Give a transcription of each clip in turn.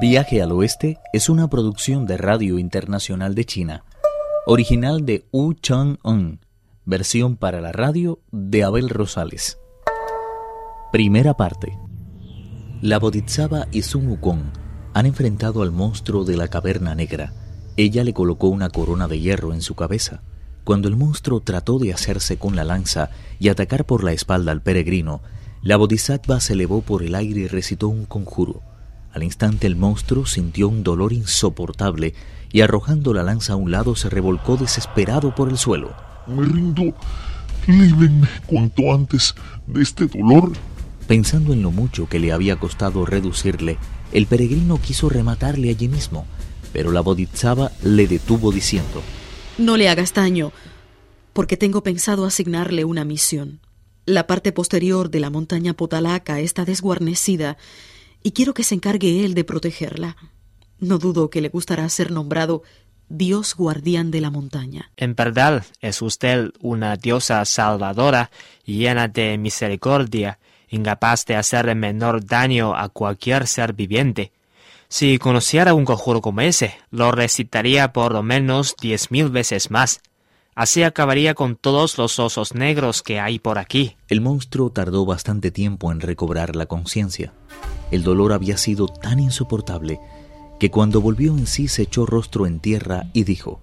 Viaje al Oeste es una producción de Radio Internacional de China, original de Wu Chang-un, versión para la radio de Abel Rosales. Primera parte. La Bodhisattva y Sun Wukong han enfrentado al monstruo de la caverna negra. Ella le colocó una corona de hierro en su cabeza. Cuando el monstruo trató de hacerse con la lanza y atacar por la espalda al peregrino, la Bodhisattva se elevó por el aire y recitó un conjuro. Al instante el monstruo sintió un dolor insoportable y arrojando la lanza a un lado se revolcó desesperado por el suelo. Me rindo. Líbenme cuanto antes de este dolor. Pensando en lo mucho que le había costado reducirle, el peregrino quiso rematarle allí mismo, pero la Bodhisattva le detuvo diciendo: No le hagas daño, porque tengo pensado asignarle una misión. La parte posterior de la montaña Potalaca está desguarnecida y quiero que se encargue él de protegerla. No dudo que le gustará ser nombrado Dios guardián de la montaña. En verdad es usted una diosa salvadora, llena de misericordia, incapaz de hacer el menor daño a cualquier ser viviente. Si conociera un conjuro como ese, lo recitaría por lo menos diez mil veces más. Así acabaría con todos los osos negros que hay por aquí. El monstruo tardó bastante tiempo en recobrar la conciencia. El dolor había sido tan insoportable que cuando volvió en sí se echó rostro en tierra y dijo,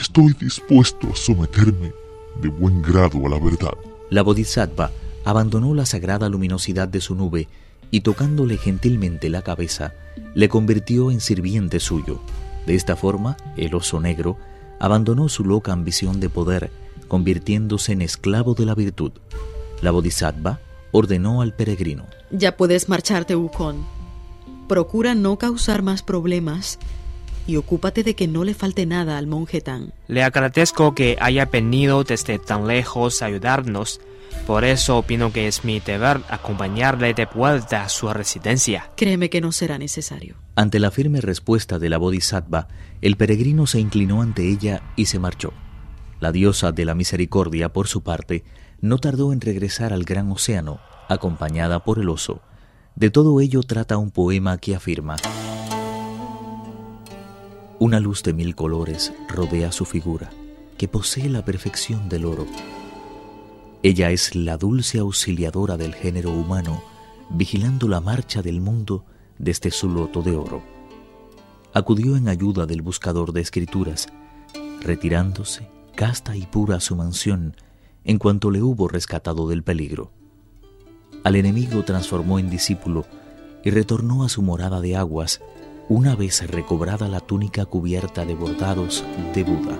Estoy dispuesto a someterme de buen grado a la verdad. La Bodhisattva abandonó la sagrada luminosidad de su nube y tocándole gentilmente la cabeza, le convirtió en sirviente suyo. De esta forma, el oso negro abandonó su loca ambición de poder, convirtiéndose en esclavo de la virtud. La Bodhisattva ordenó al peregrino. Ya puedes marcharte, Wukong. Procura no causar más problemas y ocúpate de que no le falte nada al monje Tan. Le agradezco que haya venido desde tan lejos a ayudarnos. Por eso opino que es mi deber acompañarle de vuelta a su residencia. Créeme que no será necesario. Ante la firme respuesta de la Bodhisattva, el peregrino se inclinó ante ella y se marchó. La diosa de la misericordia, por su parte, no tardó en regresar al gran océano, acompañada por el oso. De todo ello trata un poema que afirma, Una luz de mil colores rodea su figura, que posee la perfección del oro. Ella es la dulce auxiliadora del género humano, vigilando la marcha del mundo desde su loto de oro. Acudió en ayuda del buscador de escrituras, retirándose, casta y pura a su mansión, en cuanto le hubo rescatado del peligro. Al enemigo transformó en discípulo y retornó a su morada de aguas una vez recobrada la túnica cubierta de bordados de Buda.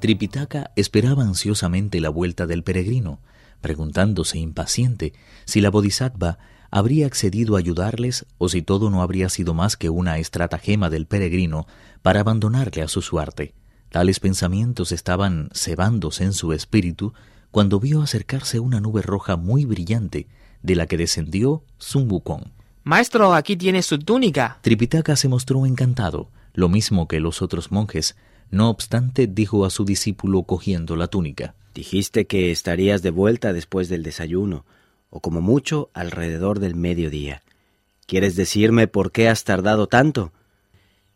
Tripitaka esperaba ansiosamente la vuelta del peregrino, preguntándose impaciente si la Bodhisattva habría accedido a ayudarles o si todo no habría sido más que una estratagema del peregrino para abandonarle a su suerte. Tales pensamientos estaban cebándose en su espíritu cuando vio acercarse una nube roja muy brillante de la que descendió Sun Wukong. Maestro, aquí tiene su túnica. Tripitaka se mostró encantado, lo mismo que los otros monjes. No obstante, dijo a su discípulo cogiendo la túnica. Dijiste que estarías de vuelta después del desayuno, o como mucho alrededor del mediodía. ¿Quieres decirme por qué has tardado tanto?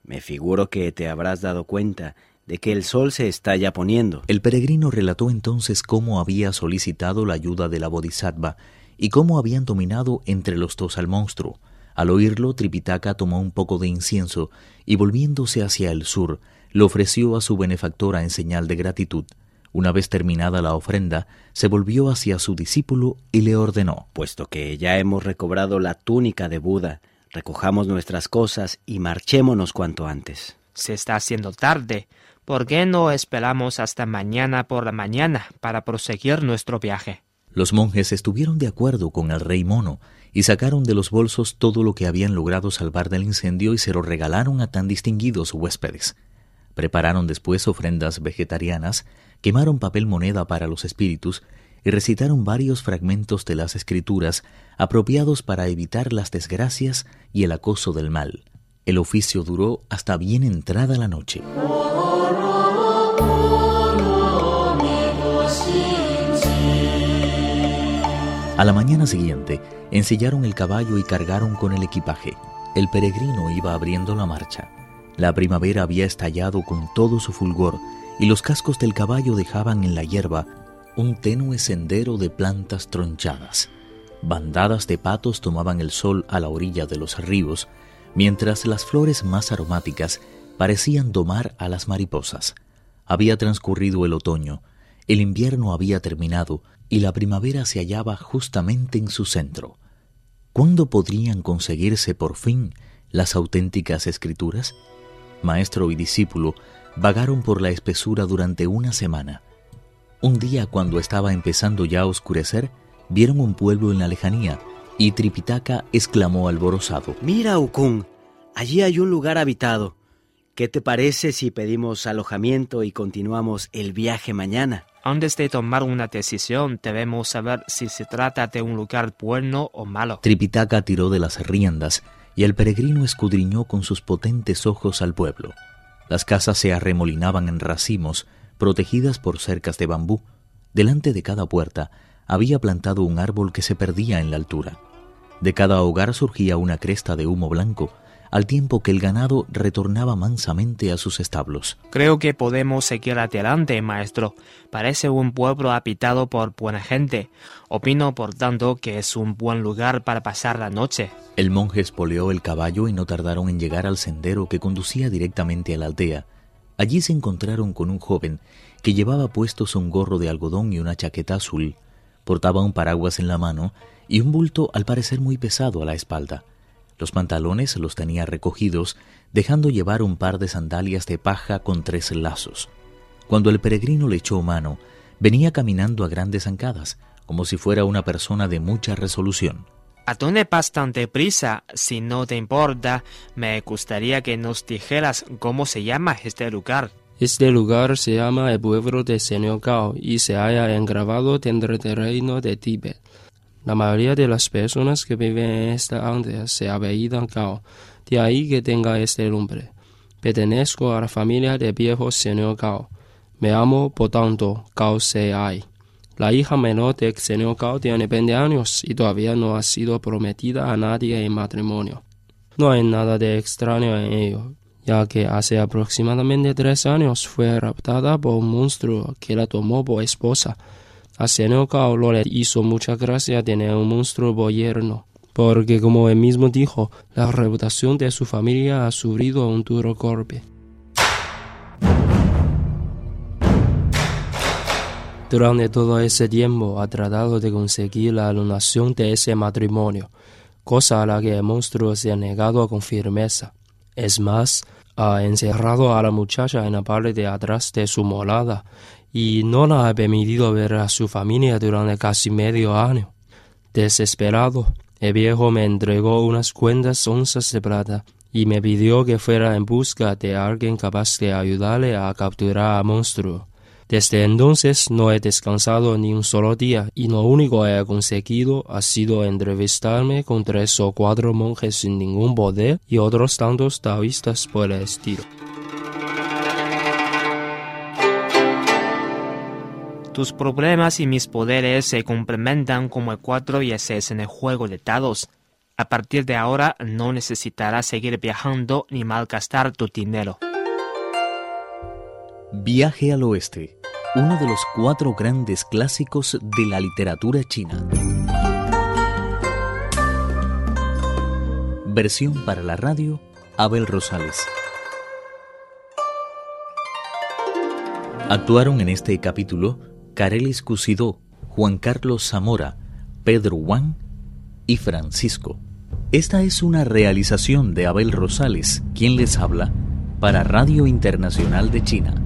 Me figuro que te habrás dado cuenta de que el sol se está ya poniendo. El peregrino relató entonces cómo había solicitado la ayuda de la Bodhisattva y cómo habían dominado entre los dos al monstruo. Al oírlo, Tripitaka tomó un poco de incienso y volviéndose hacia el sur, le ofreció a su benefactora en señal de gratitud. Una vez terminada la ofrenda, se volvió hacia su discípulo y le ordenó Puesto que ya hemos recobrado la túnica de Buda, recojamos nuestras cosas y marchémonos cuanto antes. Se está haciendo tarde. ¿Por qué no esperamos hasta mañana por la mañana para proseguir nuestro viaje? Los monjes estuvieron de acuerdo con el rey mono y sacaron de los bolsos todo lo que habían logrado salvar del incendio y se lo regalaron a tan distinguidos huéspedes. Prepararon después ofrendas vegetarianas, quemaron papel moneda para los espíritus y recitaron varios fragmentos de las escrituras apropiados para evitar las desgracias y el acoso del mal. El oficio duró hasta bien entrada la noche. A la mañana siguiente, ensillaron el caballo y cargaron con el equipaje. El peregrino iba abriendo la marcha. La primavera había estallado con todo su fulgor y los cascos del caballo dejaban en la hierba un tenue sendero de plantas tronchadas. Bandadas de patos tomaban el sol a la orilla de los ríos, mientras las flores más aromáticas parecían domar a las mariposas. Había transcurrido el otoño, el invierno había terminado y la primavera se hallaba justamente en su centro. ¿Cuándo podrían conseguirse por fin las auténticas escrituras? Maestro y discípulo vagaron por la espesura durante una semana. Un día, cuando estaba empezando ya a oscurecer, vieron un pueblo en la lejanía y Tripitaka exclamó alborozado: Mira, Ukun, allí hay un lugar habitado. ¿Qué te parece si pedimos alojamiento y continuamos el viaje mañana? Antes de tomar una decisión, debemos saber si se trata de un lugar bueno o malo. Tripitaka tiró de las riendas y el peregrino escudriñó con sus potentes ojos al pueblo. Las casas se arremolinaban en racimos, protegidas por cercas de bambú. Delante de cada puerta había plantado un árbol que se perdía en la altura. De cada hogar surgía una cresta de humo blanco, al tiempo que el ganado retornaba mansamente a sus establos. Creo que podemos seguir adelante, maestro. Parece un pueblo habitado por buena gente. Opino, por tanto, que es un buen lugar para pasar la noche. El monje espoleó el caballo y no tardaron en llegar al sendero que conducía directamente a la aldea. Allí se encontraron con un joven que llevaba puestos un gorro de algodón y una chaqueta azul. Portaba un paraguas en la mano y un bulto al parecer muy pesado a la espalda. Los pantalones los tenía recogidos, dejando llevar un par de sandalias de paja con tres lazos. Cuando el peregrino le echó mano, venía caminando a grandes zancadas, como si fuera una persona de mucha resolución. ¿A dónde bastante prisa? Si no te importa, me gustaría que nos dijeras cómo se llama este lugar. Este lugar se llama el pueblo de Gao y se halla engravado dentro del reino de Tíbet. La mayoría de las personas que viven en esta aldea se apellidan Cao, de ahí que tenga este nombre. Pertenezco a la familia de viejos señor Cao. Me amo, por tanto, Cao hay. La hija menor del señor Cao tiene 20 años y todavía no ha sido prometida a nadie en matrimonio. No hay nada de extraño en ello, ya que hace aproximadamente tres años fue raptada por un monstruo que la tomó por esposa a Señor Cao le hizo mucha gracia tener un monstruo boyerno, porque como él mismo dijo, la reputación de su familia ha sufrido un duro golpe. Durante todo ese tiempo ha tratado de conseguir la alunación de ese matrimonio, cosa a la que el monstruo se ha negado con firmeza. Es más, ha encerrado a la muchacha en la parte de atrás de su morada y no la ha permitido ver a su familia durante casi medio año. Desesperado, el viejo me entregó unas cuentas onzas de plata y me pidió que fuera en busca de alguien capaz de ayudarle a capturar al monstruo. Desde entonces no he descansado ni un solo día y lo único que he conseguido ha sido entrevistarme con tres o cuatro monjes sin ningún poder y otros tantos taoístas por el estilo. Tus problemas y mis poderes se complementan como el 4 y el 6 en el juego de dados. A partir de ahora no necesitarás seguir viajando ni malgastar tu dinero. Viaje al Oeste, uno de los cuatro grandes clásicos de la literatura china. Versión para la radio, Abel Rosales. Actuaron en este capítulo Carelis Cusidó, Juan Carlos Zamora, Pedro Juan y Francisco. Esta es una realización de Abel Rosales, quien les habla, para Radio Internacional de China.